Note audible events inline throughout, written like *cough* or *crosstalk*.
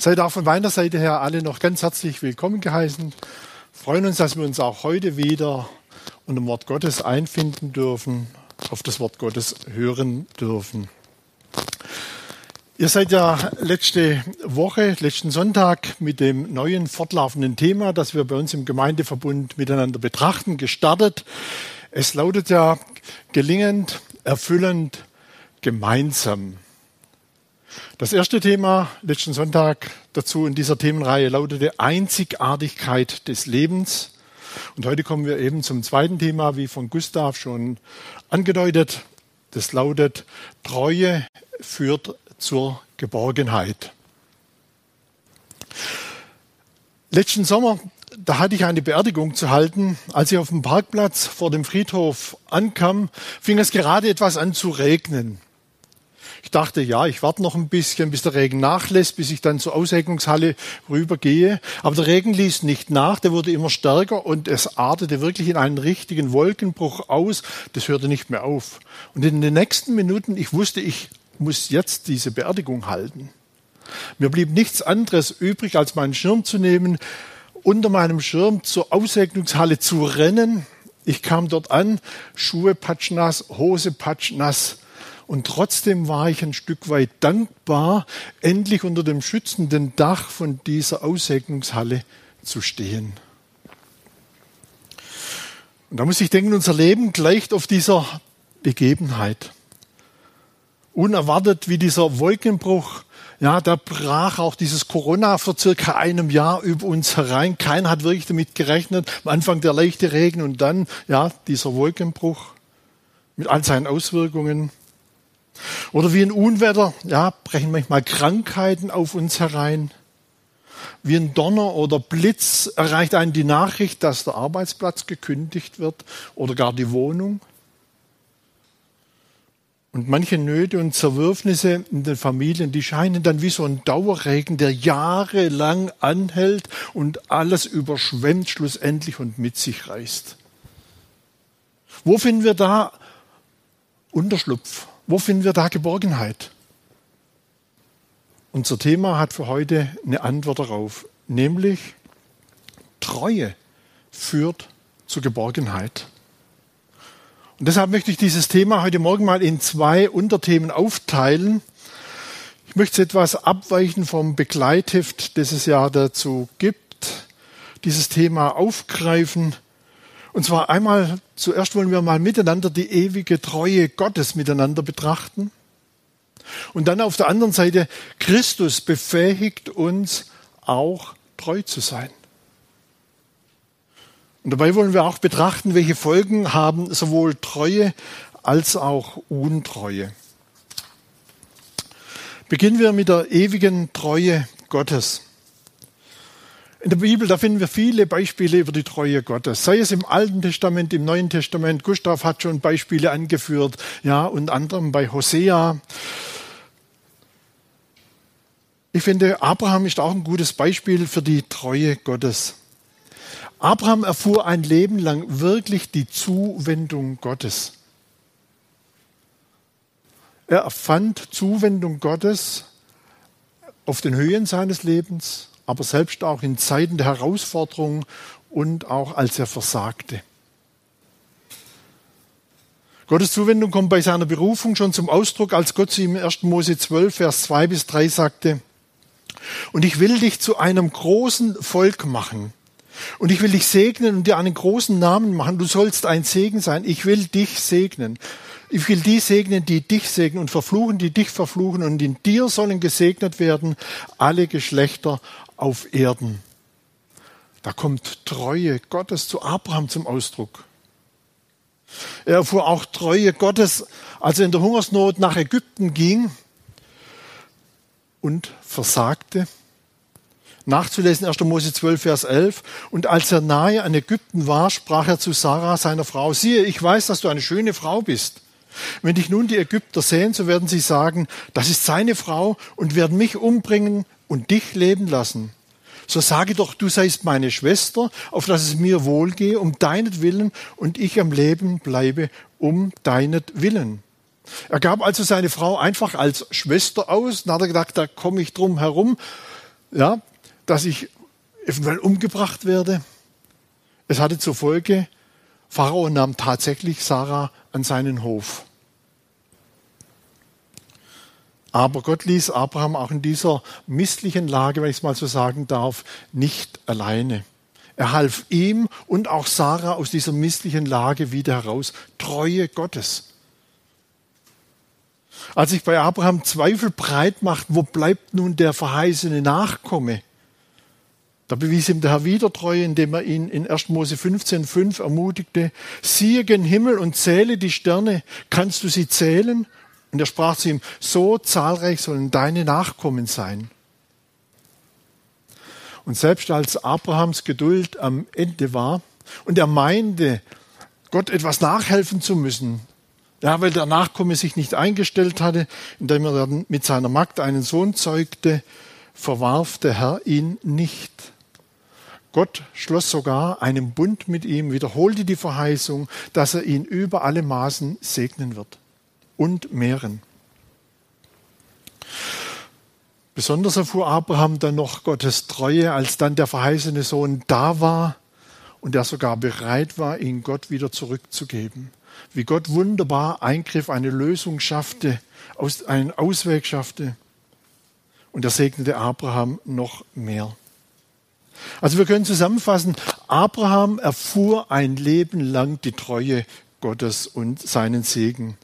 Seid auch von meiner Seite her alle noch ganz herzlich willkommen geheißen. Freuen uns, dass wir uns auch heute wieder unter dem Wort Gottes einfinden dürfen, auf das Wort Gottes hören dürfen. Ihr seid ja letzte Woche, letzten Sonntag mit dem neuen fortlaufenden Thema, das wir bei uns im Gemeindeverbund miteinander betrachten, gestartet. Es lautet ja gelingend, erfüllend, gemeinsam. Das erste Thema letzten Sonntag dazu in dieser Themenreihe lautete Einzigartigkeit des Lebens. Und heute kommen wir eben zum zweiten Thema, wie von Gustav schon angedeutet. Das lautet Treue führt zur Geborgenheit. Letzten Sommer, da hatte ich eine Beerdigung zu halten. Als ich auf dem Parkplatz vor dem Friedhof ankam, fing es gerade etwas an zu regnen. Ich dachte, ja, ich warte noch ein bisschen, bis der Regen nachlässt, bis ich dann zur Aussegnungshalle rübergehe. Aber der Regen ließ nicht nach, der wurde immer stärker und es artete wirklich in einen richtigen Wolkenbruch aus. Das hörte nicht mehr auf. Und in den nächsten Minuten, ich wusste, ich muss jetzt diese Beerdigung halten. Mir blieb nichts anderes übrig, als meinen Schirm zu nehmen, unter meinem Schirm zur Aussegnungshalle zu rennen. Ich kam dort an, Schuhe patschnass, Hose patschnass. Und trotzdem war ich ein Stück weit dankbar, endlich unter dem schützenden Dach von dieser Aussegnungshalle zu stehen. Und da muss ich denken, unser Leben gleicht auf dieser Begebenheit. Unerwartet wie dieser Wolkenbruch, ja, da brach auch dieses Corona vor circa einem Jahr über uns herein. Keiner hat wirklich damit gerechnet. Am Anfang der leichte Regen und dann, ja, dieser Wolkenbruch mit all seinen Auswirkungen. Oder wie ein Unwetter, ja, brechen manchmal Krankheiten auf uns herein. Wie ein Donner oder Blitz erreicht einen die Nachricht, dass der Arbeitsplatz gekündigt wird oder gar die Wohnung. Und manche Nöte und Zerwürfnisse in den Familien, die scheinen dann wie so ein Dauerregen, der jahrelang anhält und alles überschwemmt schlussendlich und mit sich reißt. Wo finden wir da Unterschlupf? Wo finden wir da Geborgenheit? Unser Thema hat für heute eine Antwort darauf, nämlich Treue führt zur Geborgenheit. Und deshalb möchte ich dieses Thema heute Morgen mal in zwei Unterthemen aufteilen. Ich möchte etwas abweichen vom Begleitheft, das es ja dazu gibt, dieses Thema aufgreifen und zwar einmal, zuerst wollen wir mal miteinander die ewige Treue Gottes miteinander betrachten. Und dann auf der anderen Seite, Christus befähigt uns auch treu zu sein. Und dabei wollen wir auch betrachten, welche Folgen haben sowohl Treue als auch Untreue. Beginnen wir mit der ewigen Treue Gottes. In der Bibel, da finden wir viele Beispiele über die Treue Gottes. Sei es im Alten Testament, im Neuen Testament. Gustav hat schon Beispiele angeführt, ja, unter anderem bei Hosea. Ich finde, Abraham ist auch ein gutes Beispiel für die Treue Gottes. Abraham erfuhr ein Leben lang wirklich die Zuwendung Gottes. Er erfand Zuwendung Gottes auf den Höhen seines Lebens, aber selbst auch in Zeiten der Herausforderung und auch als er versagte. Gottes Zuwendung kommt bei seiner Berufung schon zum Ausdruck, als Gott zu ihm in 1. Mose 12, Vers 2 bis 3 sagte, und ich will dich zu einem großen Volk machen. Und ich will dich segnen und dir einen großen Namen machen. Du sollst ein Segen sein. Ich will dich segnen. Ich will die segnen, die dich segnen und verfluchen, die dich verfluchen. Und in dir sollen gesegnet werden alle Geschlechter auf Erden. Da kommt Treue Gottes zu Abraham zum Ausdruck. Er erfuhr auch Treue Gottes, als er in der Hungersnot nach Ägypten ging und versagte. Nachzulesen 1. Mose 12, Vers 11. Und als er nahe an Ägypten war, sprach er zu Sarah, seiner Frau, siehe, ich weiß, dass du eine schöne Frau bist. Wenn dich nun die Ägypter sehen, so werden sie sagen, das ist seine Frau und werden mich umbringen und dich leben lassen. So sage doch, du seist meine Schwester, auf dass es mir wohlgehe, um deinetwillen und ich am Leben bleibe, um deinetwillen. Er gab also seine Frau einfach als Schwester aus, dann hat er gedacht, da komme ich drum herum. ja, dass ich eventuell umgebracht werde. Es hatte zur Folge, Pharao nahm tatsächlich Sarah an seinen Hof. Aber Gott ließ Abraham auch in dieser misslichen Lage, wenn ich es mal so sagen darf, nicht alleine. Er half ihm und auch Sarah aus dieser misslichen Lage wieder heraus. Treue Gottes. Als sich bei Abraham Zweifel breit macht, wo bleibt nun der verheißene Nachkomme? Da bewies ihm der Herr wieder Treue, indem er ihn in 1. Mose 15,5 ermutigte, siehe gen Himmel und zähle die Sterne, kannst du sie zählen? Und er sprach zu ihm, so zahlreich sollen deine Nachkommen sein. Und selbst als Abrahams Geduld am Ende war und er meinte, Gott etwas nachhelfen zu müssen, ja, weil der Nachkomme sich nicht eingestellt hatte, indem er dann mit seiner Magd einen Sohn zeugte, verwarf der Herr ihn nicht. Gott schloss sogar einen Bund mit ihm, wiederholte die Verheißung, dass er ihn über alle Maßen segnen wird und mehren. Besonders erfuhr Abraham dann noch Gottes Treue, als dann der verheißene Sohn da war und er sogar bereit war, ihn Gott wieder zurückzugeben. Wie Gott wunderbar eingriff, eine Lösung schaffte, einen Ausweg schaffte. Und er segnete Abraham noch mehr. Also wir können zusammenfassen, Abraham erfuhr ein Leben lang die Treue Gottes und seinen Segen.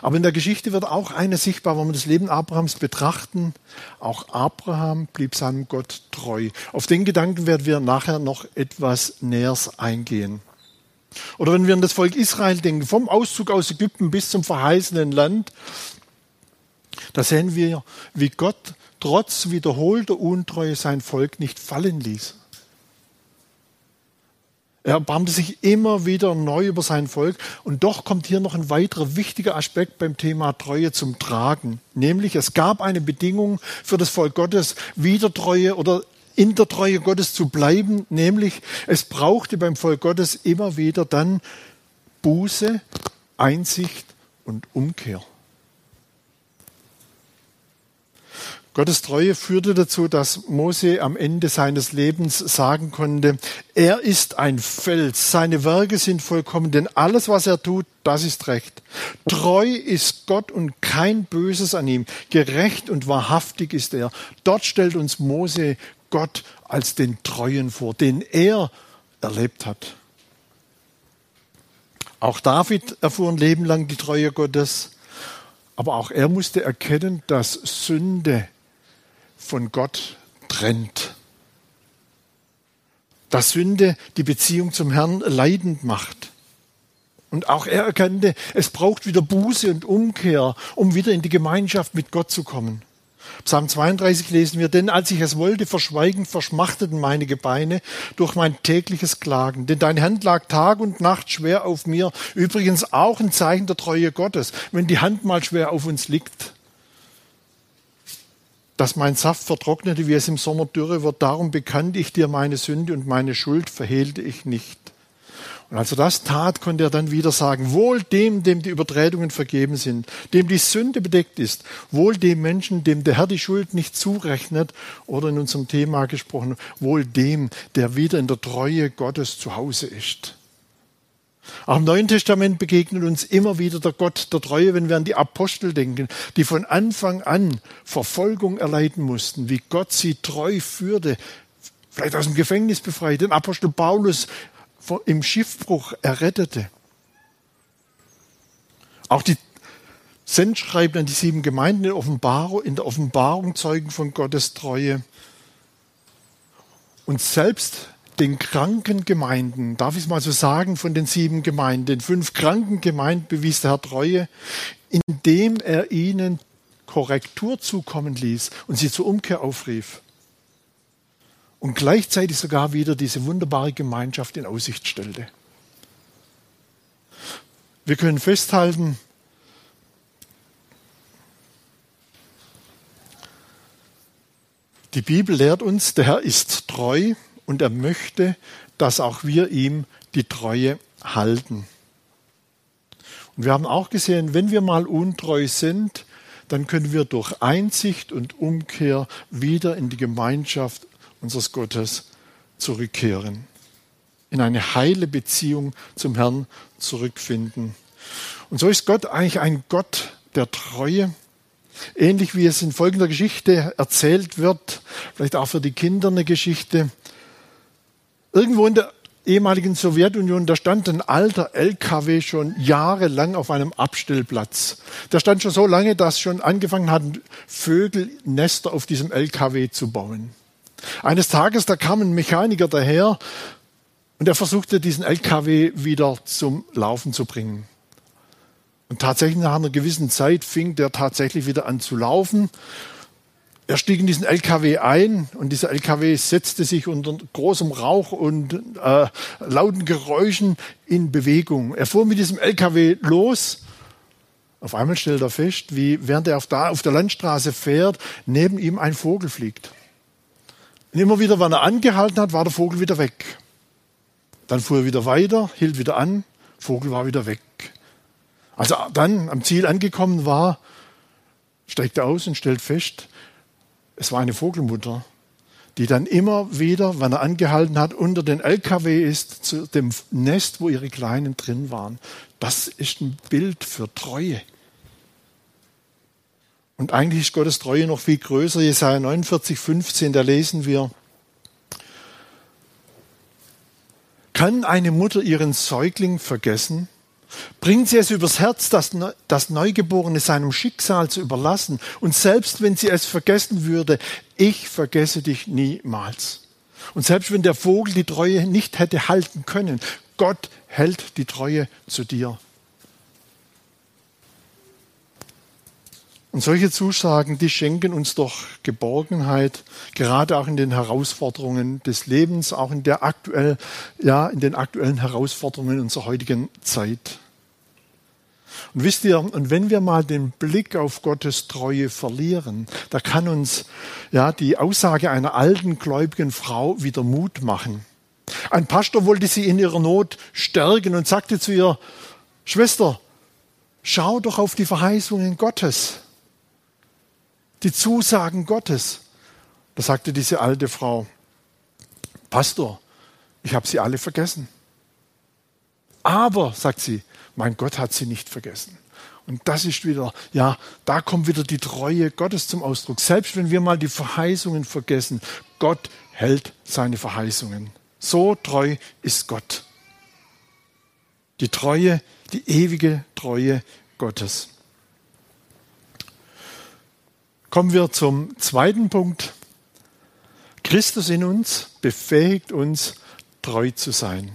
Aber in der Geschichte wird auch eine sichtbar, wenn wir das Leben Abrahams betrachten. Auch Abraham blieb seinem Gott treu. Auf den Gedanken werden wir nachher noch etwas näher eingehen. Oder wenn wir an das Volk Israel denken, vom Auszug aus Ägypten bis zum verheißenen Land, da sehen wir, wie Gott trotz wiederholter Untreue sein Volk nicht fallen ließ. Er erbarmte sich immer wieder neu über sein Volk. Und doch kommt hier noch ein weiterer wichtiger Aspekt beim Thema Treue zum Tragen. Nämlich, es gab eine Bedingung für das Volk Gottes, wieder Treue oder in der Treue Gottes zu bleiben. Nämlich, es brauchte beim Volk Gottes immer wieder dann Buße, Einsicht und Umkehr. Gottes Treue führte dazu, dass Mose am Ende seines Lebens sagen konnte, er ist ein Fels, seine Werke sind vollkommen, denn alles, was er tut, das ist recht. Treu ist Gott und kein Böses an ihm, gerecht und wahrhaftig ist er. Dort stellt uns Mose Gott als den Treuen vor, den er erlebt hat. Auch David erfuhr ein Leben lang die Treue Gottes, aber auch er musste erkennen, dass Sünde von Gott trennt. Dass Sünde die Beziehung zum Herrn leidend macht. Und auch er erkannte, es braucht wieder Buße und Umkehr, um wieder in die Gemeinschaft mit Gott zu kommen. Psalm 32 lesen wir, denn als ich es wollte, verschweigen, verschmachteten meine Gebeine durch mein tägliches Klagen. Denn deine Hand lag Tag und Nacht schwer auf mir. Übrigens auch ein Zeichen der Treue Gottes, wenn die Hand mal schwer auf uns liegt dass mein Saft vertrocknete, wie es im Sommer dürre wird. Darum bekannte ich dir meine Sünde und meine Schuld verhehlte ich nicht. Und als er das tat, konnte er dann wieder sagen, wohl dem, dem die Übertretungen vergeben sind, dem die Sünde bedeckt ist, wohl dem Menschen, dem der Herr die Schuld nicht zurechnet, oder in unserem Thema gesprochen, wohl dem, der wieder in der Treue Gottes zu Hause ist. Auch im Neuen Testament begegnet uns immer wieder der Gott der Treue, wenn wir an die Apostel denken, die von Anfang an Verfolgung erleiden mussten, wie Gott sie treu führte, vielleicht aus dem Gefängnis befreit, den Apostel Paulus im Schiffbruch errettete. Auch die Sendschreiben an die sieben Gemeinden in, in der Offenbarung zeugen von Gottes Treue. Und selbst den kranken Gemeinden, darf ich es mal so sagen, von den sieben Gemeinden, den fünf kranken Gemeinden bewies der Herr Treue, indem er ihnen Korrektur zukommen ließ und sie zur Umkehr aufrief. Und gleichzeitig sogar wieder diese wunderbare Gemeinschaft in Aussicht stellte. Wir können festhalten, die Bibel lehrt uns, der Herr ist treu und er möchte, dass auch wir ihm die Treue halten. Und wir haben auch gesehen, wenn wir mal untreu sind, dann können wir durch Einsicht und Umkehr wieder in die Gemeinschaft unseres Gottes zurückkehren, in eine heile Beziehung zum Herrn zurückfinden. Und so ist Gott eigentlich ein Gott der Treue, ähnlich wie es in folgender Geschichte erzählt wird, vielleicht auch für die Kinder eine Geschichte. Irgendwo in der ehemaligen Sowjetunion, da stand ein alter LKW schon jahrelang auf einem Abstellplatz. Der stand schon so lange, dass schon angefangen hatten, Vögel Nester auf diesem LKW zu bauen. Eines Tages, da kam ein Mechaniker daher und er versuchte, diesen LKW wieder zum Laufen zu bringen. Und tatsächlich nach einer gewissen Zeit fing der tatsächlich wieder an zu laufen. Er stieg in diesen LKW ein und dieser LKW setzte sich unter großem Rauch und äh, lauten Geräuschen in Bewegung. Er fuhr mit diesem LKW los. Auf einmal stellt er fest, wie während er auf, da, auf der Landstraße fährt, neben ihm ein Vogel fliegt. Und immer wieder, wenn er angehalten hat, war der Vogel wieder weg. Dann fuhr er wieder weiter, hielt wieder an, Vogel war wieder weg. Als er dann am Ziel angekommen war, steigt er aus und stellt fest, es war eine Vogelmutter, die dann immer wieder, wenn er angehalten hat, unter den LKW ist, zu dem Nest, wo ihre Kleinen drin waren. Das ist ein Bild für Treue. Und eigentlich ist Gottes Treue noch viel größer. Jesaja 49, 15, da lesen wir, kann eine Mutter ihren Säugling vergessen? Bringt sie es übers Herz, das, das Neugeborene seinem Schicksal zu überlassen. Und selbst wenn sie es vergessen würde, ich vergesse dich niemals. Und selbst wenn der Vogel die Treue nicht hätte halten können, Gott hält die Treue zu dir. Und solche Zusagen, die schenken uns doch Geborgenheit, gerade auch in den Herausforderungen des Lebens, auch in der aktuell, ja, in den aktuellen Herausforderungen unserer heutigen Zeit. Und wisst ihr, und wenn wir mal den Blick auf Gottes Treue verlieren, da kann uns ja die Aussage einer alten gläubigen Frau wieder Mut machen. Ein Pastor wollte sie in ihrer Not stärken und sagte zu ihr, Schwester, schau doch auf die Verheißungen Gottes die Zusagen Gottes. Da sagte diese alte Frau, Pastor, ich habe sie alle vergessen. Aber, sagt sie, mein Gott hat sie nicht vergessen. Und das ist wieder, ja, da kommt wieder die Treue Gottes zum Ausdruck. Selbst wenn wir mal die Verheißungen vergessen, Gott hält seine Verheißungen. So treu ist Gott. Die Treue, die ewige Treue Gottes. Kommen wir zum zweiten Punkt. Christus in uns befähigt uns, treu zu sein.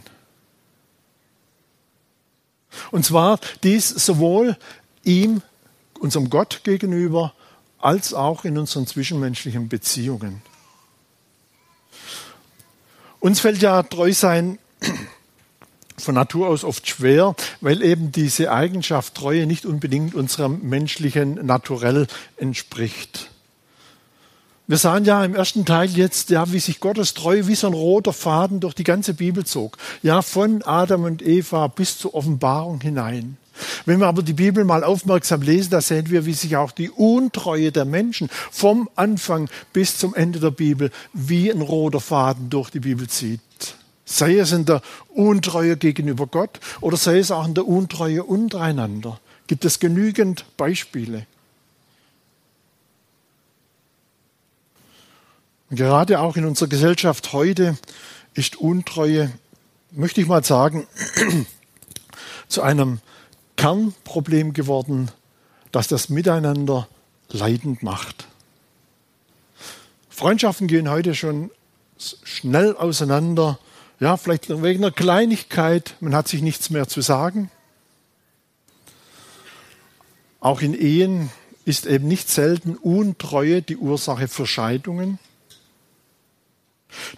Und zwar dies sowohl ihm, unserem Gott gegenüber, als auch in unseren zwischenmenschlichen Beziehungen. Uns fällt ja treu sein *clears throat* von Natur aus oft schwer, weil eben diese Eigenschaft Treue nicht unbedingt unserem menschlichen Naturell entspricht. Wir sahen ja im ersten Teil jetzt, ja, wie sich Gottes Treue wie so ein roter Faden durch die ganze Bibel zog. Ja, von Adam und Eva bis zur Offenbarung hinein. Wenn wir aber die Bibel mal aufmerksam lesen, da sehen wir, wie sich auch die Untreue der Menschen vom Anfang bis zum Ende der Bibel wie ein roter Faden durch die Bibel zieht. Sei es in der Untreue gegenüber Gott oder sei es auch in der Untreue untereinander. Gibt es genügend Beispiele. Gerade auch in unserer Gesellschaft heute ist Untreue, möchte ich mal sagen, *clears throat* zu einem Kernproblem geworden, das das Miteinander leidend macht. Freundschaften gehen heute schon schnell auseinander ja, vielleicht wegen einer Kleinigkeit, man hat sich nichts mehr zu sagen. Auch in Ehen ist eben nicht selten Untreue die Ursache für Scheidungen.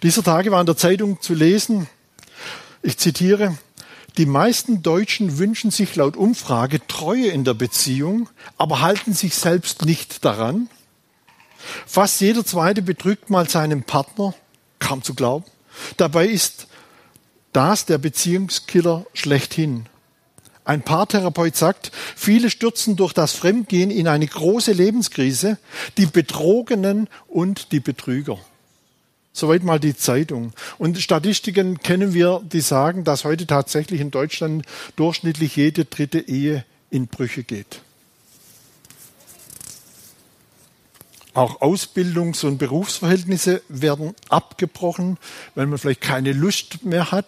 Dieser Tage war in der Zeitung zu lesen, ich zitiere, die meisten Deutschen wünschen sich laut Umfrage Treue in der Beziehung, aber halten sich selbst nicht daran. Fast jeder zweite betrügt mal seinen Partner, kaum zu glauben. Dabei ist das der Beziehungskiller schlechthin. Ein Paartherapeut sagt, viele stürzen durch das Fremdgehen in eine große Lebenskrise, die Betrogenen und die Betrüger. Soweit mal die Zeitung. Und Statistiken kennen wir, die sagen, dass heute tatsächlich in Deutschland durchschnittlich jede dritte Ehe in Brüche geht. Auch Ausbildungs- und Berufsverhältnisse werden abgebrochen, weil man vielleicht keine Lust mehr hat.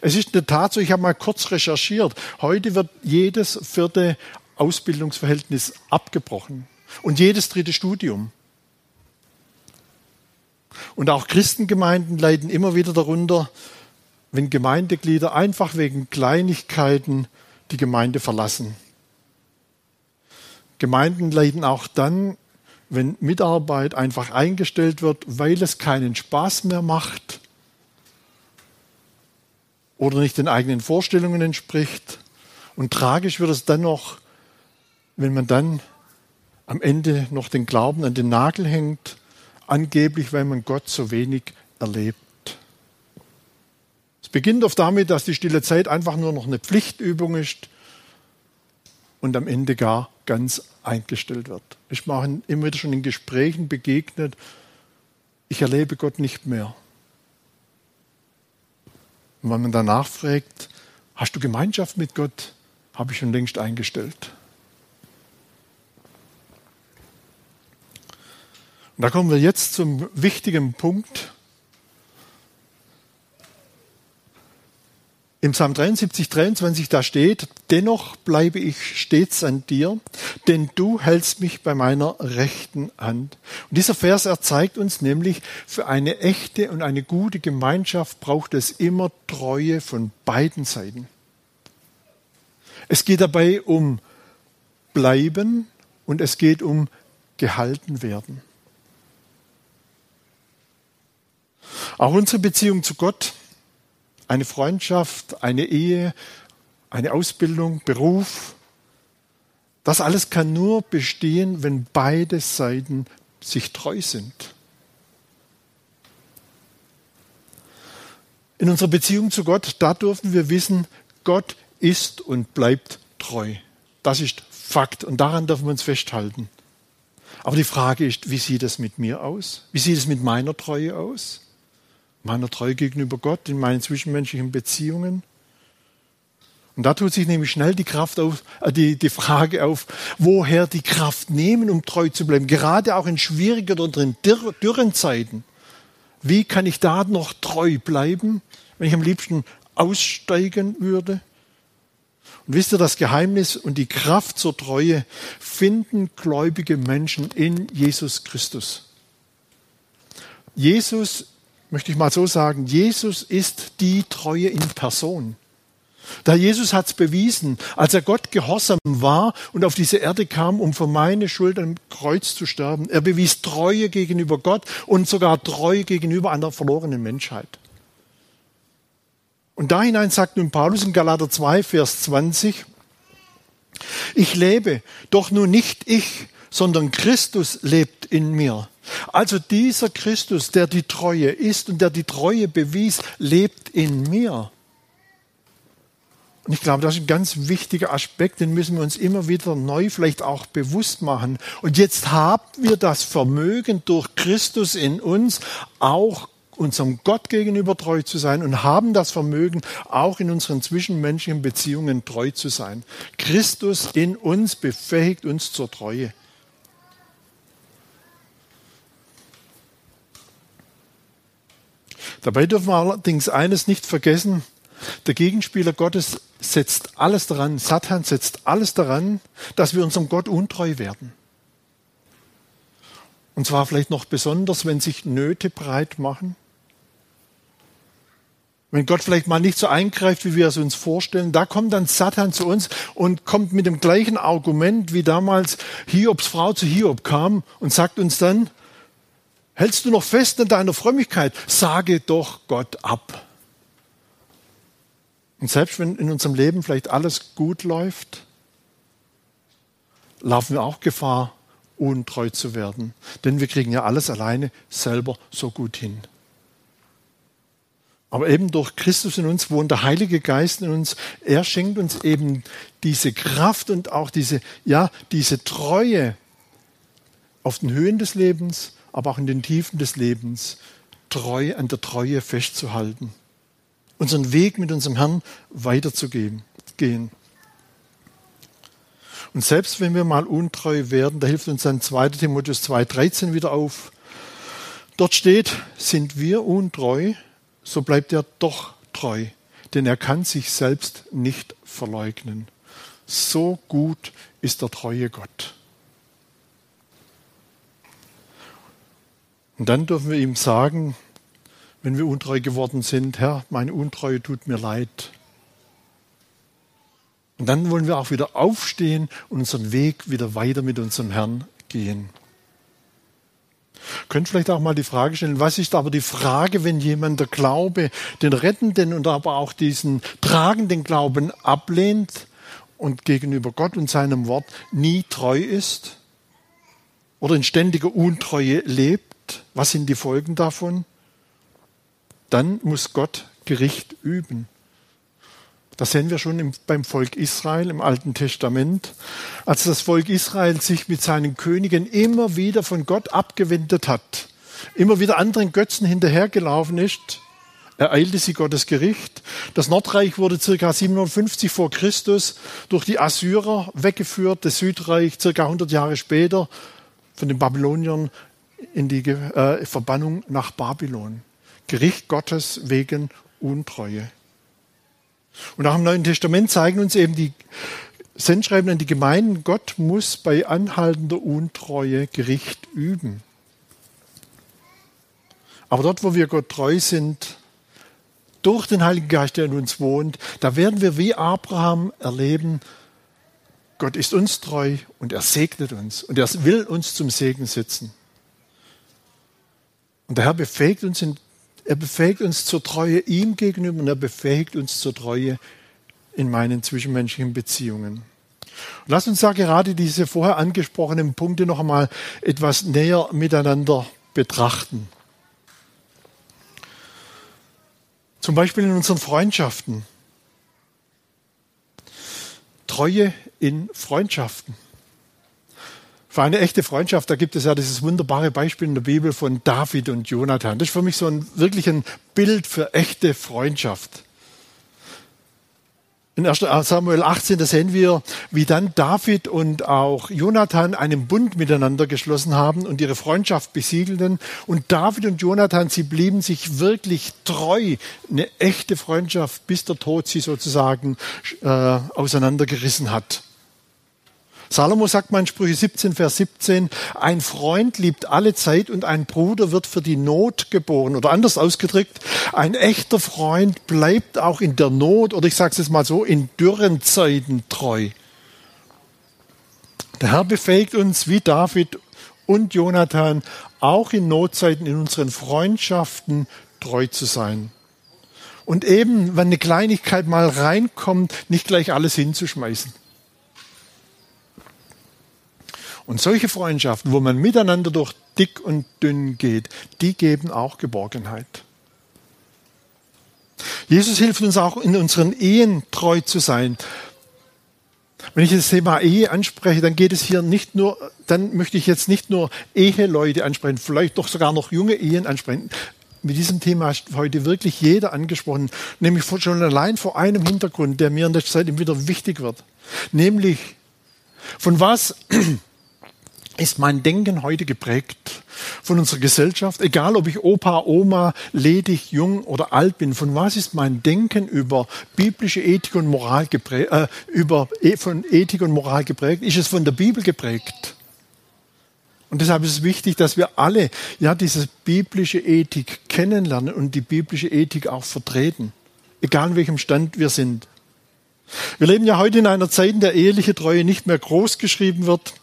Es ist eine Tatsache, ich habe mal kurz recherchiert. Heute wird jedes vierte Ausbildungsverhältnis abgebrochen und jedes dritte Studium. Und auch Christengemeinden leiden immer wieder darunter, wenn Gemeindeglieder einfach wegen Kleinigkeiten die Gemeinde verlassen. Gemeinden leiden auch dann, wenn Mitarbeit einfach eingestellt wird, weil es keinen Spaß mehr macht oder nicht den eigenen Vorstellungen entspricht. Und tragisch wird es dann noch, wenn man dann am Ende noch den Glauben an den Nagel hängt, angeblich, weil man Gott so wenig erlebt. Es beginnt oft damit, dass die stille Zeit einfach nur noch eine Pflichtübung ist und am Ende gar ganz eingestellt wird. Ich mache immer wieder schon in Gesprächen begegnet, ich erlebe Gott nicht mehr. Und wenn man danach fragt, hast du Gemeinschaft mit Gott, habe ich schon längst eingestellt. Da kommen wir jetzt zum wichtigen Punkt. Im Psalm 73, 23, da steht, dennoch bleibe ich stets an dir, denn du hältst mich bei meiner rechten Hand. Und dieser Vers erzeigt uns nämlich, für eine echte und eine gute Gemeinschaft braucht es immer Treue von beiden Seiten. Es geht dabei um bleiben und es geht um gehalten werden. Auch unsere Beziehung zu Gott eine Freundschaft, eine Ehe, eine Ausbildung, Beruf. Das alles kann nur bestehen, wenn beide Seiten sich treu sind. In unserer Beziehung zu Gott, da dürfen wir wissen, Gott ist und bleibt treu. Das ist Fakt und daran dürfen wir uns festhalten. Aber die Frage ist, wie sieht es mit mir aus? Wie sieht es mit meiner Treue aus? Meiner Treue gegenüber Gott, in meinen zwischenmenschlichen Beziehungen. Und da tut sich nämlich schnell die Kraft auf, äh, die, die Frage auf, woher die Kraft nehmen, um treu zu bleiben. Gerade auch in schwierigen oder in dürren Zeiten. Wie kann ich da noch treu bleiben, wenn ich am liebsten aussteigen würde? Und wisst ihr, das Geheimnis und die Kraft zur Treue finden gläubige Menschen in Jesus Christus. Jesus möchte ich mal so sagen, Jesus ist die Treue in Person. Da Jesus hat es bewiesen, als er Gott gehorsam war und auf diese Erde kam, um für meine Schuld am Kreuz zu sterben. Er bewies Treue gegenüber Gott und sogar Treue gegenüber einer verlorenen Menschheit. Und da hinein sagt nun Paulus in Galater 2, Vers 20, ich lebe, doch nun nicht ich, sondern Christus lebt in mir. Also dieser Christus, der die Treue ist und der die Treue bewies, lebt in mir. Und ich glaube, das ist ein ganz wichtiger Aspekt, den müssen wir uns immer wieder neu vielleicht auch bewusst machen. Und jetzt haben wir das Vermögen durch Christus in uns, auch unserem Gott gegenüber treu zu sein und haben das Vermögen, auch in unseren zwischenmenschlichen Beziehungen treu zu sein. Christus in uns befähigt uns zur Treue. Dabei dürfen wir allerdings eines nicht vergessen. Der Gegenspieler Gottes setzt alles daran, Satan setzt alles daran, dass wir unserem Gott untreu werden. Und zwar vielleicht noch besonders, wenn sich Nöte breit machen. Wenn Gott vielleicht mal nicht so eingreift, wie wir es uns vorstellen, da kommt dann Satan zu uns und kommt mit dem gleichen Argument, wie damals Hiobs Frau zu Hiob kam und sagt uns dann, Hältst du noch fest an deiner Frömmigkeit? Sage doch Gott ab. Und selbst wenn in unserem Leben vielleicht alles gut läuft, laufen wir auch Gefahr, untreu zu werden. Denn wir kriegen ja alles alleine selber so gut hin. Aber eben durch Christus in uns wohnt der Heilige Geist in uns. Er schenkt uns eben diese Kraft und auch diese, ja, diese Treue auf den Höhen des Lebens, aber auch in den Tiefen des Lebens, treu an der Treue festzuhalten. Unseren Weg mit unserem Herrn weiterzugehen. Gehen. Und selbst wenn wir mal untreu werden, da hilft uns dann 2. Timotheus 2,13 wieder auf. Dort steht, sind wir untreu, so bleibt er doch treu, denn er kann sich selbst nicht verleugnen. So gut ist der treue Gott. Und dann dürfen wir ihm sagen, wenn wir untreu geworden sind, Herr, meine Untreue tut mir leid. Und dann wollen wir auch wieder aufstehen und unseren Weg wieder weiter mit unserem Herrn gehen. Könnt vielleicht auch mal die Frage stellen, was ist aber die Frage, wenn jemand der Glaube, den rettenden und aber auch diesen tragenden Glauben ablehnt und gegenüber Gott und seinem Wort nie treu ist oder in ständiger Untreue lebt? Was sind die Folgen davon? Dann muss Gott Gericht üben. Das sehen wir schon im, beim Volk Israel im Alten Testament, als das Volk Israel sich mit seinen Königen immer wieder von Gott abgewendet hat, immer wieder anderen Götzen hinterhergelaufen ist, ereilte sie Gottes Gericht. Das Nordreich wurde circa 750 vor Christus durch die Assyrer weggeführt, das Südreich circa 100 Jahre später von den Babyloniern in die äh, Verbannung nach Babylon. Gericht Gottes wegen Untreue. Und auch im Neuen Testament zeigen uns eben die Sendschreiben an die Gemeinden, Gott muss bei anhaltender Untreue Gericht üben. Aber dort, wo wir Gott treu sind, durch den Heiligen Geist, der in uns wohnt, da werden wir wie Abraham erleben, Gott ist uns treu und er segnet uns und er will uns zum Segen setzen. Und der Herr befähigt uns in er befähigt uns zur Treue ihm gegenüber und er befähigt uns zur Treue in meinen zwischenmenschlichen Beziehungen. Lass uns da gerade diese vorher angesprochenen Punkte noch einmal etwas näher miteinander betrachten. Zum Beispiel in unseren Freundschaften. Treue in Freundschaften. Für eine echte Freundschaft, da gibt es ja dieses wunderbare Beispiel in der Bibel von David und Jonathan. Das ist für mich so ein wirklich ein Bild für echte Freundschaft. In 1 Samuel 18, da sehen wir, wie dann David und auch Jonathan einen Bund miteinander geschlossen haben und ihre Freundschaft besiegelten. Und David und Jonathan, sie blieben sich wirklich treu. Eine echte Freundschaft, bis der Tod sie sozusagen äh, auseinandergerissen hat. Salomo sagt mal in Sprüche 17, Vers 17, ein Freund liebt alle Zeit und ein Bruder wird für die Not geboren. Oder anders ausgedrückt, ein echter Freund bleibt auch in der Not, oder ich sage es jetzt mal so, in dürren Zeiten treu. Der Herr befähigt uns wie David und Jonathan auch in Notzeiten in unseren Freundschaften treu zu sein. Und eben, wenn eine Kleinigkeit mal reinkommt, nicht gleich alles hinzuschmeißen. Und solche Freundschaften, wo man miteinander durch dick und dünn geht, die geben auch Geborgenheit. Jesus hilft uns auch in unseren Ehen treu zu sein. Wenn ich das Thema Ehe anspreche, dann geht es hier nicht nur, dann möchte ich jetzt nicht nur Eheleute ansprechen, vielleicht doch sogar noch junge Ehen ansprechen. Mit diesem Thema ist heute wirklich jeder angesprochen, nämlich schon allein vor einem Hintergrund, der mir in der Zeit wieder wichtig wird. Nämlich, von was ist mein Denken heute geprägt von unserer Gesellschaft, egal ob ich Opa, Oma, ledig, jung oder alt bin, von was ist mein Denken über biblische Ethik und Moral geprägt, äh, über e, von Ethik und Moral geprägt? Ist es von der Bibel geprägt? Und deshalb ist es wichtig, dass wir alle ja diese biblische Ethik kennenlernen und die biblische Ethik auch vertreten, egal in welchem Stand wir sind. Wir leben ja heute in einer Zeit, in der eheliche Treue nicht mehr groß geschrieben wird.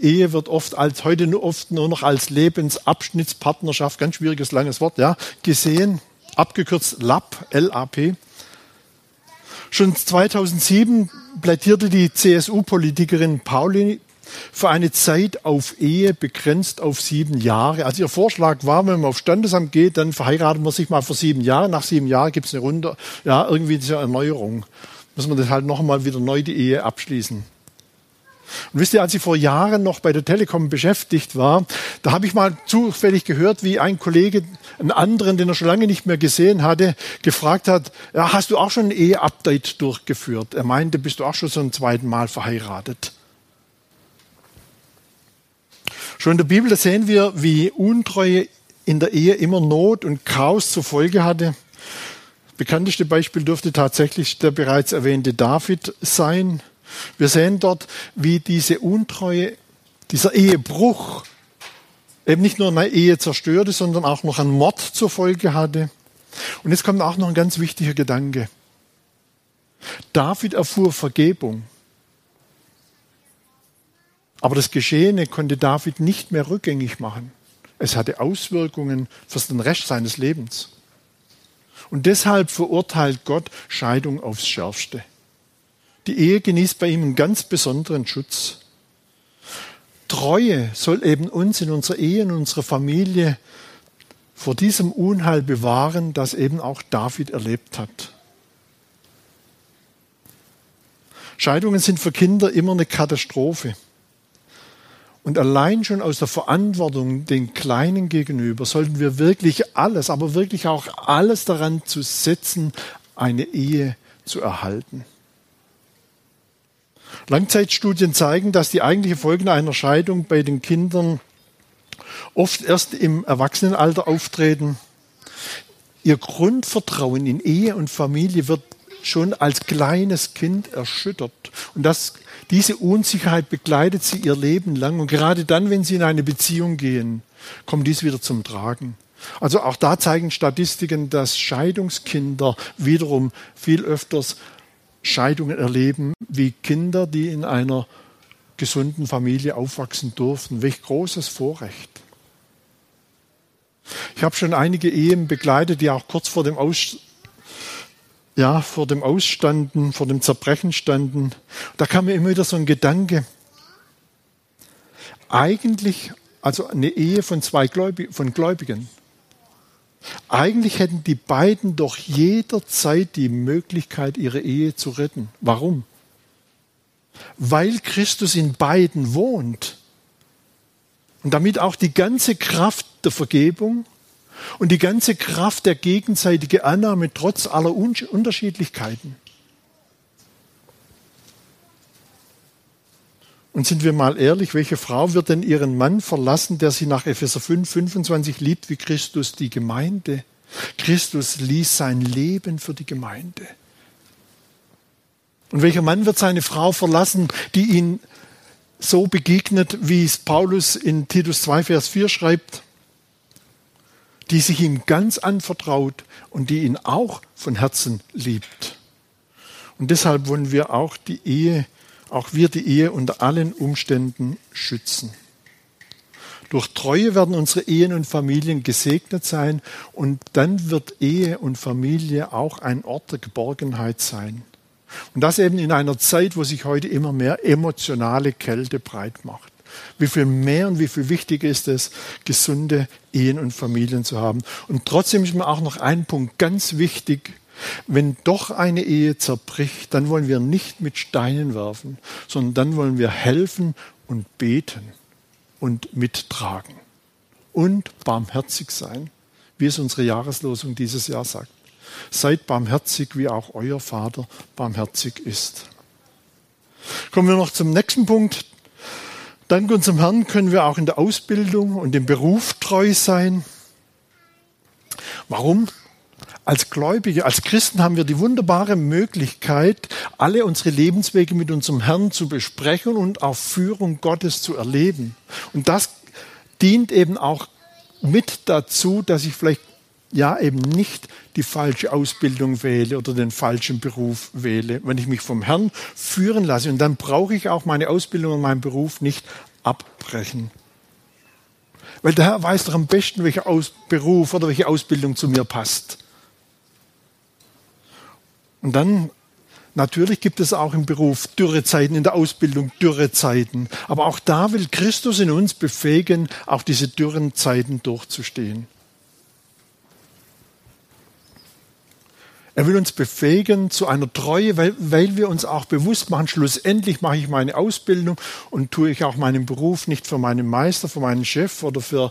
Ehe wird oft als heute nur oft nur noch als Lebensabschnittspartnerschaft, ganz schwieriges langes Wort, ja, gesehen, abgekürzt LAP, LAP. Schon 2007 plädierte die CSU-Politikerin Pauli für eine Zeit auf Ehe begrenzt auf sieben Jahre. Also ihr Vorschlag war, wenn man auf Standesamt geht, dann verheiratet man sich mal für sieben Jahre. Nach sieben Jahren gibt es eine Runde, ja, irgendwie diese Erneuerung. Muss man das halt nochmal wieder neu die Ehe abschließen. Und wisst ihr, als ich vor Jahren noch bei der Telekom beschäftigt war, da habe ich mal zufällig gehört, wie ein Kollege einen anderen, den er schon lange nicht mehr gesehen hatte, gefragt hat, ja, hast du auch schon ein Ehe-Update durchgeführt? Er meinte, bist du auch schon so ein zweiten Mal verheiratet? Schon in der Bibel sehen wir, wie Untreue in der Ehe immer Not und Chaos zur Folge hatte. Bekannteste Beispiel dürfte tatsächlich der bereits erwähnte David sein. Wir sehen dort, wie diese Untreue, dieser Ehebruch eben nicht nur eine Ehe zerstörte, sondern auch noch einen Mord zur Folge hatte. Und jetzt kommt auch noch ein ganz wichtiger Gedanke. David erfuhr Vergebung. Aber das Geschehene konnte David nicht mehr rückgängig machen. Es hatte Auswirkungen für den Rest seines Lebens. Und deshalb verurteilt Gott Scheidung aufs Schärfste. Die Ehe genießt bei ihm einen ganz besonderen Schutz. Treue soll eben uns in unserer Ehe, in unserer Familie vor diesem Unheil bewahren, das eben auch David erlebt hat. Scheidungen sind für Kinder immer eine Katastrophe. Und allein schon aus der Verantwortung den Kleinen gegenüber sollten wir wirklich alles, aber wirklich auch alles daran zu setzen, eine Ehe zu erhalten. Langzeitstudien zeigen, dass die eigentlichen Folgen einer Scheidung bei den Kindern oft erst im Erwachsenenalter auftreten. Ihr Grundvertrauen in Ehe und Familie wird schon als kleines Kind erschüttert. Und das, diese Unsicherheit begleitet sie ihr Leben lang. Und gerade dann, wenn sie in eine Beziehung gehen, kommt dies wieder zum Tragen. Also auch da zeigen Statistiken, dass Scheidungskinder wiederum viel öfters Scheidungen erleben wie Kinder, die in einer gesunden Familie aufwachsen durften. Welch großes Vorrecht. Ich habe schon einige Ehen begleitet, die auch kurz vor dem Aus, ja, vor dem Ausstanden, vor dem Zerbrechen standen. Da kam mir immer wieder so ein Gedanke. Eigentlich, also eine Ehe von zwei Gläubig von Gläubigen, eigentlich hätten die beiden doch jederzeit die Möglichkeit, ihre Ehe zu retten. Warum? Weil Christus in beiden wohnt. Und damit auch die ganze Kraft der Vergebung und die ganze Kraft der gegenseitigen Annahme trotz aller Unterschiedlichkeiten. Und sind wir mal ehrlich, welche Frau wird denn ihren Mann verlassen, der sie nach Epheser 5, 25 liebt wie Christus die Gemeinde? Christus ließ sein Leben für die Gemeinde. Und welcher Mann wird seine Frau verlassen, die ihn so begegnet, wie es Paulus in Titus 2, Vers 4 schreibt, die sich ihm ganz anvertraut und die ihn auch von Herzen liebt. Und deshalb wollen wir auch die Ehe auch wir die Ehe unter allen Umständen schützen. Durch Treue werden unsere Ehen und Familien gesegnet sein und dann wird Ehe und Familie auch ein Ort der Geborgenheit sein. Und das eben in einer Zeit, wo sich heute immer mehr emotionale Kälte breit macht. Wie viel mehr und wie viel wichtiger ist es, gesunde Ehen und Familien zu haben. Und trotzdem ist mir auch noch ein Punkt ganz wichtig, wenn doch eine Ehe zerbricht, dann wollen wir nicht mit Steinen werfen, sondern dann wollen wir helfen und beten und mittragen und barmherzig sein, wie es unsere Jahreslosung dieses Jahr sagt. Seid barmherzig, wie auch euer Vater barmherzig ist. Kommen wir noch zum nächsten Punkt. Dank unserem Herrn können wir auch in der Ausbildung und im Beruf treu sein. Warum? Als Gläubige, als Christen haben wir die wunderbare Möglichkeit, alle unsere Lebenswege mit unserem Herrn zu besprechen und auf Führung Gottes zu erleben. Und das dient eben auch mit dazu, dass ich vielleicht ja eben nicht die falsche Ausbildung wähle oder den falschen Beruf wähle, wenn ich mich vom Herrn führen lasse. Und dann brauche ich auch meine Ausbildung und meinen Beruf nicht abbrechen. Weil der Herr weiß doch am besten, welcher Aus Beruf oder welche Ausbildung zu mir passt. Und dann Natürlich gibt es auch im Beruf Dürrezeiten, in der Ausbildung Dürrezeiten. Aber auch da will Christus in uns befähigen, auch diese dürren Zeiten durchzustehen. Er will uns befähigen zu einer Treue, weil, weil wir uns auch bewusst machen, schlussendlich mache ich meine Ausbildung und tue ich auch meinen Beruf nicht für meinen Meister, für meinen Chef oder für,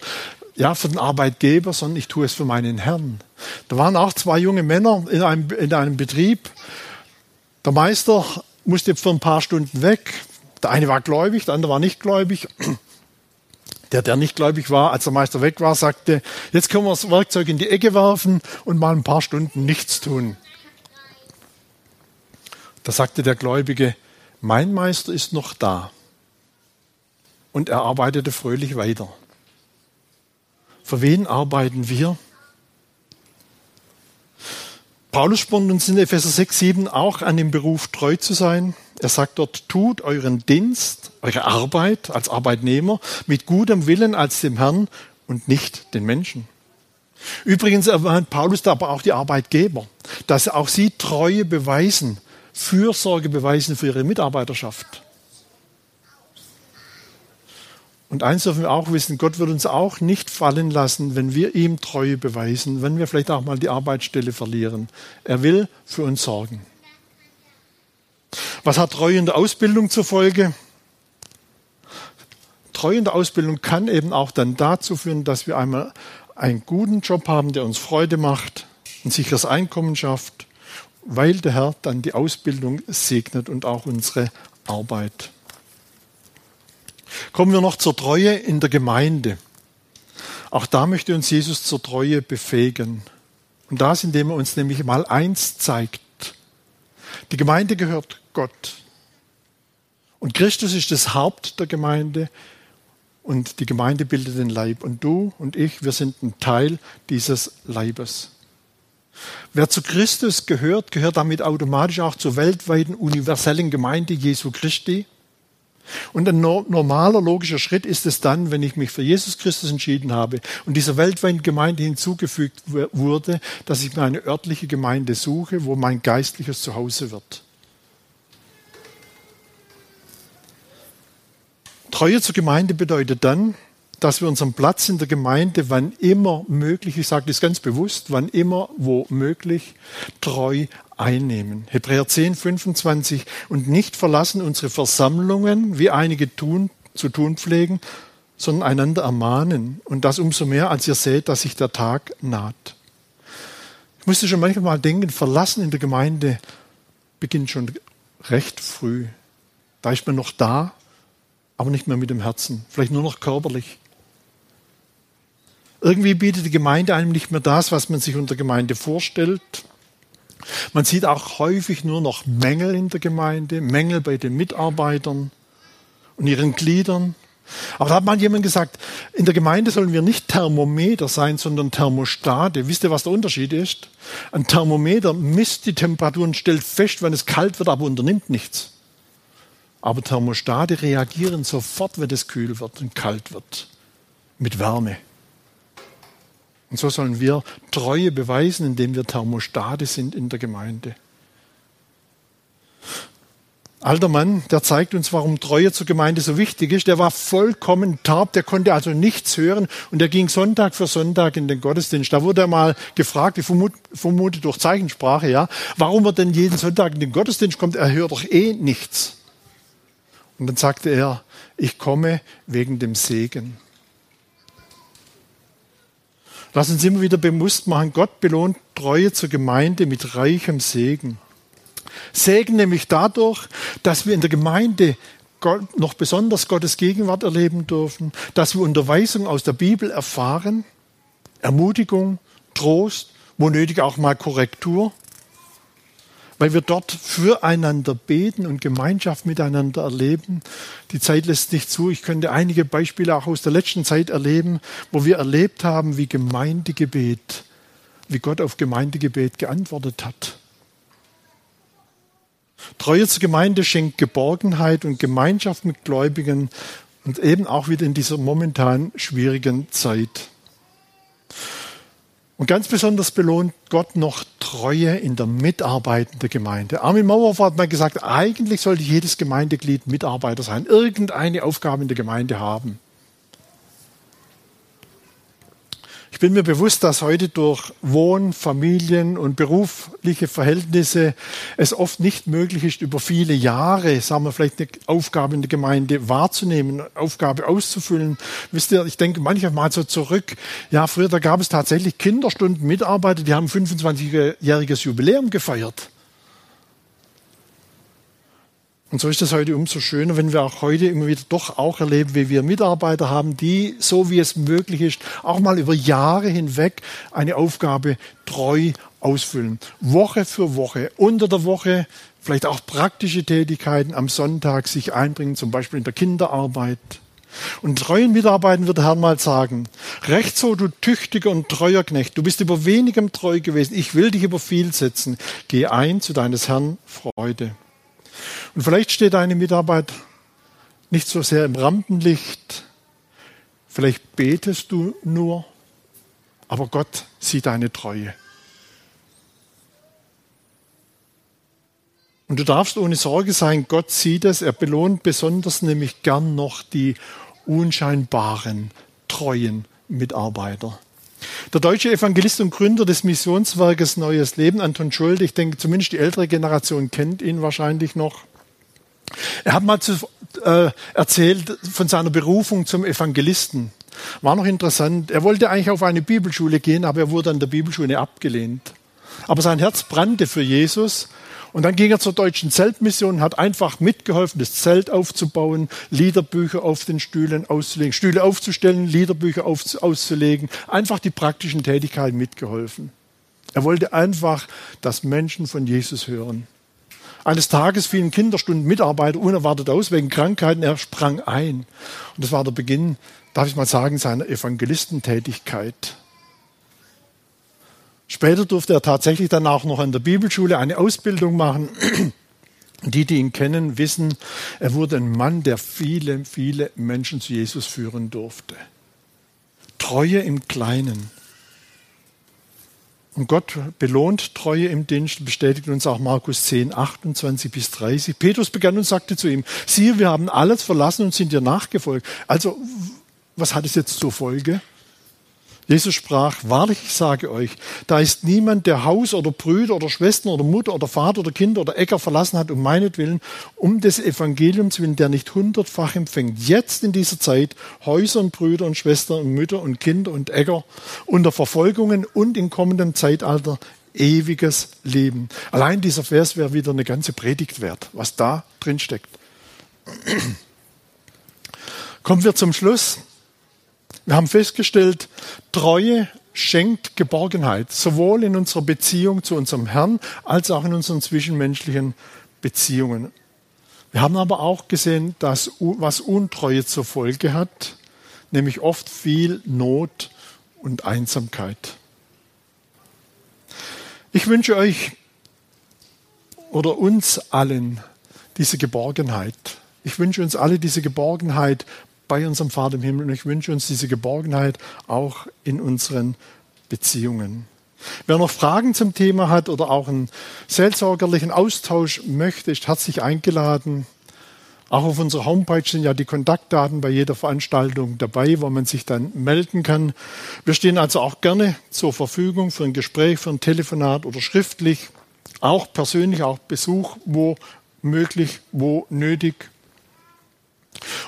ja, für den Arbeitgeber, sondern ich tue es für meinen Herrn. Da waren auch zwei junge Männer in einem, in einem Betrieb. Der Meister musste für ein paar Stunden weg. Der eine war gläubig, der andere war nicht gläubig. Der, der nicht gläubig war, als der Meister weg war, sagte, jetzt können wir das Werkzeug in die Ecke werfen und mal ein paar Stunden nichts tun. Da sagte der Gläubige, mein Meister ist noch da. Und er arbeitete fröhlich weiter. Für wen arbeiten wir? Paulus spornt uns in Epheser 6, 7 auch an dem Beruf treu zu sein. Er sagt dort, tut euren Dienst, eure Arbeit als Arbeitnehmer mit gutem Willen als dem Herrn und nicht den Menschen. Übrigens erwähnt Paulus da aber auch die Arbeitgeber, dass auch sie Treue beweisen, Fürsorge beweisen für ihre Mitarbeiterschaft. Und eins dürfen wir auch wissen, Gott wird uns auch nicht fallen lassen, wenn wir ihm Treue beweisen, wenn wir vielleicht auch mal die Arbeitsstelle verlieren. Er will für uns sorgen. Was hat Treue in der Ausbildung zur Folge? Treue in der Ausbildung kann eben auch dann dazu führen, dass wir einmal einen guten Job haben, der uns Freude macht, ein sicheres Einkommen schafft, weil der Herr dann die Ausbildung segnet und auch unsere Arbeit. Kommen wir noch zur Treue in der Gemeinde. Auch da möchte uns Jesus zur Treue befähigen. Und das, indem er uns nämlich mal eins zeigt. Die Gemeinde gehört Gott. Und Christus ist das Haupt der Gemeinde und die Gemeinde bildet den Leib. Und du und ich, wir sind ein Teil dieses Leibes. Wer zu Christus gehört, gehört damit automatisch auch zur weltweiten universellen Gemeinde Jesu Christi. Und ein normaler logischer Schritt ist es dann, wenn ich mich für Jesus Christus entschieden habe und dieser weltweiten Gemeinde hinzugefügt wurde, dass ich mir eine örtliche Gemeinde suche, wo mein geistliches Zuhause wird. Treue zur Gemeinde bedeutet dann, dass wir unseren Platz in der Gemeinde, wann immer möglich, ich sage das ganz bewusst, wann immer, wo möglich, treu einnehmen. Hebräer 10, 25 und nicht verlassen unsere Versammlungen, wie einige tun, zu tun pflegen, sondern einander ermahnen. Und das umso mehr, als ihr seht, dass sich der Tag naht. Ich musste schon manchmal denken, verlassen in der Gemeinde beginnt schon recht früh. Da ist man noch da, aber nicht mehr mit dem Herzen, vielleicht nur noch körperlich. Irgendwie bietet die Gemeinde einem nicht mehr das, was man sich unter Gemeinde vorstellt. Man sieht auch häufig nur noch Mängel in der Gemeinde, Mängel bei den Mitarbeitern und ihren Gliedern. Aber da hat mal jemand gesagt, in der Gemeinde sollen wir nicht Thermometer sein, sondern Thermostate. Wisst ihr, was der Unterschied ist? Ein Thermometer misst die Temperatur und stellt fest, wenn es kalt wird, aber unternimmt nichts. Aber Thermostate reagieren sofort, wenn es kühl wird und kalt wird. Mit Wärme. Und so sollen wir Treue beweisen, indem wir Thermostate sind in der Gemeinde. Alter Mann, der zeigt uns, warum Treue zur Gemeinde so wichtig ist. Der war vollkommen taub, der konnte also nichts hören und er ging Sonntag für Sonntag in den Gottesdienst. Da wurde er mal gefragt, ich vermute, vermute durch Zeichensprache, ja, warum er denn jeden Sonntag in den Gottesdienst kommt. Er hört doch eh nichts. Und dann sagte er, ich komme wegen dem Segen. Lass uns immer wieder bewusst machen, Gott belohnt Treue zur Gemeinde mit reichem Segen. Segen nämlich dadurch, dass wir in der Gemeinde noch besonders Gottes Gegenwart erleben dürfen, dass wir Unterweisung aus der Bibel erfahren, Ermutigung, Trost, wo nötig auch mal Korrektur weil wir dort füreinander beten und Gemeinschaft miteinander erleben. Die Zeit lässt nicht zu. Ich könnte einige Beispiele auch aus der letzten Zeit erleben, wo wir erlebt haben, wie Gemeindegebet, wie Gott auf Gemeindegebet geantwortet hat. Treue zur Gemeinde schenkt Geborgenheit und Gemeinschaft mit Gläubigen und eben auch wieder in dieser momentan schwierigen Zeit. Und ganz besonders belohnt Gott noch Treue in der mitarbeitenden Gemeinde. Armin Mauerhofer hat mal gesagt, eigentlich sollte jedes Gemeindeglied Mitarbeiter sein, irgendeine Aufgabe in der Gemeinde haben. Ich bin mir bewusst, dass heute durch Wohn-, Familien- und berufliche Verhältnisse es oft nicht möglich ist, über viele Jahre, sagen wir vielleicht eine Aufgabe in der Gemeinde wahrzunehmen, Aufgabe auszufüllen. Wisst ihr, ich denke manchmal so zurück. Ja, früher, da gab es tatsächlich Kinderstunden, Mitarbeiter, die haben 25-jähriges Jubiläum gefeiert. Und so ist es heute umso schöner, wenn wir auch heute immer wieder doch auch erleben, wie wir Mitarbeiter haben, die, so wie es möglich ist, auch mal über Jahre hinweg eine Aufgabe treu ausfüllen. Woche für Woche, unter der Woche, vielleicht auch praktische Tätigkeiten am Sonntag sich einbringen, zum Beispiel in der Kinderarbeit. Und treuen Mitarbeitern wird der Herr mal sagen, recht so, du tüchtiger und treuer Knecht, du bist über wenigem treu gewesen, ich will dich über viel setzen, geh ein zu deines Herrn Freude. Und vielleicht steht deine Mitarbeit nicht so sehr im Rampenlicht. Vielleicht betest du nur, aber Gott sieht deine Treue. Und du darfst ohne Sorge sein, Gott sieht es, er belohnt besonders nämlich gern noch die unscheinbaren, treuen Mitarbeiter. Der deutsche Evangelist und Gründer des Missionswerkes Neues Leben, Anton Schulde, ich denke zumindest die ältere Generation kennt ihn wahrscheinlich noch. Er hat mal zu, äh, erzählt von seiner Berufung zum Evangelisten. War noch interessant. Er wollte eigentlich auf eine Bibelschule gehen, aber er wurde an der Bibelschule abgelehnt. Aber sein Herz brannte für Jesus und dann ging er zur deutschen Zeltmission und hat einfach mitgeholfen, das Zelt aufzubauen, Liederbücher auf den Stühlen auszulegen, Stühle aufzustellen, Liederbücher auf, auszulegen, einfach die praktischen Tätigkeiten mitgeholfen. Er wollte einfach, dass Menschen von Jesus hören. Eines Tages fielen Kinderstunden Mitarbeiter unerwartet aus wegen Krankheiten. Er sprang ein. Und das war der Beginn, darf ich mal sagen, seiner Evangelistentätigkeit. Später durfte er tatsächlich dann auch noch an der Bibelschule eine Ausbildung machen. *clears throat* Die, die ihn kennen, wissen, er wurde ein Mann, der viele, viele Menschen zu Jesus führen durfte. Treue im Kleinen. Und Gott belohnt Treue im Dienst, bestätigt uns auch Markus 10, 28 bis 30. Petrus begann und sagte zu ihm, siehe, wir haben alles verlassen und sind dir nachgefolgt. Also, was hat es jetzt zur Folge? Jesus sprach, wahrlich, ich sage euch, da ist niemand, der Haus oder Brüder oder Schwestern oder Mutter oder Vater oder Kinder oder Äcker verlassen hat um meinetwillen, um des Evangeliums willen, der nicht hundertfach empfängt. Jetzt in dieser Zeit Häuser und Brüder und Schwestern und Mütter und Kinder und Äcker unter Verfolgungen und in kommendem Zeitalter ewiges Leben. Allein dieser Vers wäre wieder eine ganze Predigt wert, was da drin steckt. *clears throat* Kommen wir zum Schluss. Wir haben festgestellt, Treue schenkt Geborgenheit, sowohl in unserer Beziehung zu unserem Herrn als auch in unseren zwischenmenschlichen Beziehungen. Wir haben aber auch gesehen, dass was Untreue zur Folge hat, nämlich oft viel Not und Einsamkeit. Ich wünsche euch oder uns allen diese Geborgenheit. Ich wünsche uns alle diese Geborgenheit bei unserem Vater im Himmel und ich wünsche uns diese Geborgenheit auch in unseren Beziehungen. Wer noch Fragen zum Thema hat oder auch einen seelsorgerlichen Austausch möchte, ist herzlich eingeladen. Auch auf unserer Homepage sind ja die Kontaktdaten bei jeder Veranstaltung dabei, wo man sich dann melden kann. Wir stehen also auch gerne zur Verfügung für ein Gespräch, für ein Telefonat oder schriftlich, auch persönlich, auch Besuch, wo möglich, wo nötig.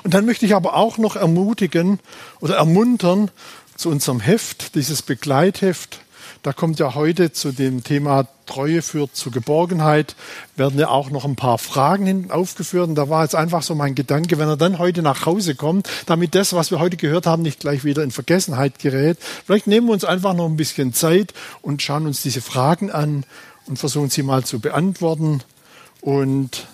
Und dann möchte ich aber auch noch ermutigen oder ermuntern zu unserem Heft, dieses Begleitheft. Da kommt ja heute zu dem Thema Treue führt zu Geborgenheit, werden ja auch noch ein paar Fragen hinten aufgeführt. Und da war jetzt einfach so mein Gedanke, wenn er dann heute nach Hause kommt, damit das, was wir heute gehört haben, nicht gleich wieder in Vergessenheit gerät. Vielleicht nehmen wir uns einfach noch ein bisschen Zeit und schauen uns diese Fragen an und versuchen sie mal zu beantworten. Und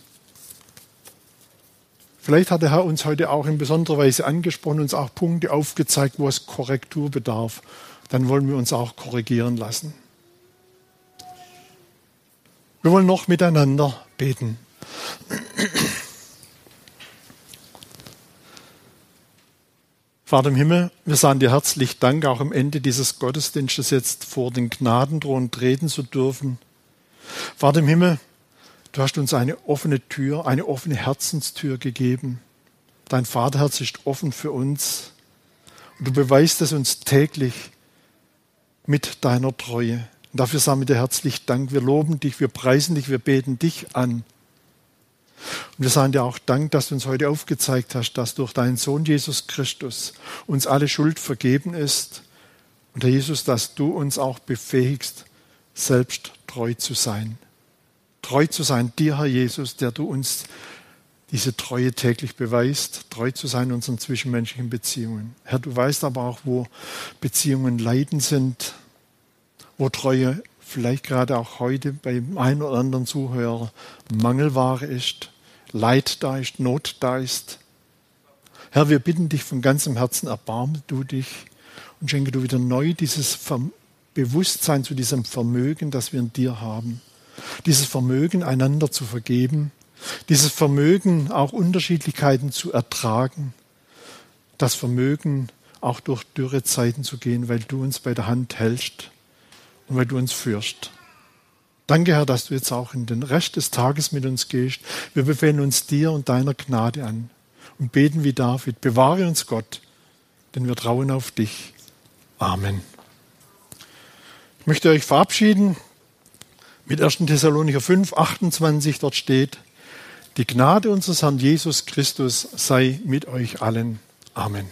Vielleicht hat der Herr uns heute auch in besonderer Weise angesprochen, uns auch Punkte aufgezeigt, wo es Korrektur bedarf. Dann wollen wir uns auch korrigieren lassen. Wir wollen noch miteinander beten. Vater im Himmel, wir sagen dir herzlich Dank, auch am Ende dieses Gottesdienstes jetzt vor den Gnadenthron treten zu dürfen. Vater im Himmel, du hast uns eine offene Tür, eine offene Herzenstür gegeben. Dein Vaterherz ist offen für uns. Und du beweist es uns täglich mit deiner Treue. Und dafür sagen wir dir herzlich Dank. Wir loben dich, wir preisen dich, wir beten dich an. Und wir sagen dir auch Dank, dass du uns heute aufgezeigt hast, dass durch deinen Sohn Jesus Christus uns alle Schuld vergeben ist. Und Herr Jesus, dass du uns auch befähigst, selbst treu zu sein. Treu zu sein, dir, Herr Jesus, der du uns diese Treue täglich beweist, treu zu sein in unseren zwischenmenschlichen Beziehungen. Herr, du weißt aber auch, wo Beziehungen leiden sind, wo Treue vielleicht gerade auch heute beim einen oder anderen Zuhörer Mangelware ist, Leid da ist, Not da ist. Herr, wir bitten dich von ganzem Herzen, erbarme du dich und schenke du wieder neu dieses Bewusstsein zu diesem Vermögen, das wir in dir haben. Dieses Vermögen, einander zu vergeben, dieses Vermögen, auch Unterschiedlichkeiten zu ertragen, das Vermögen, auch durch dürre Zeiten zu gehen, weil du uns bei der Hand hältst und weil du uns führst. Danke, Herr, dass du jetzt auch in den Rest des Tages mit uns gehst. Wir befehlen uns dir und deiner Gnade an und beten wie David. Bewahre uns Gott, denn wir trauen auf dich. Amen. Ich möchte euch verabschieden mit 1. Thessalonicher 5, 28. Dort steht, die Gnade unseres Herrn Jesus Christus sei mit euch allen. Amen.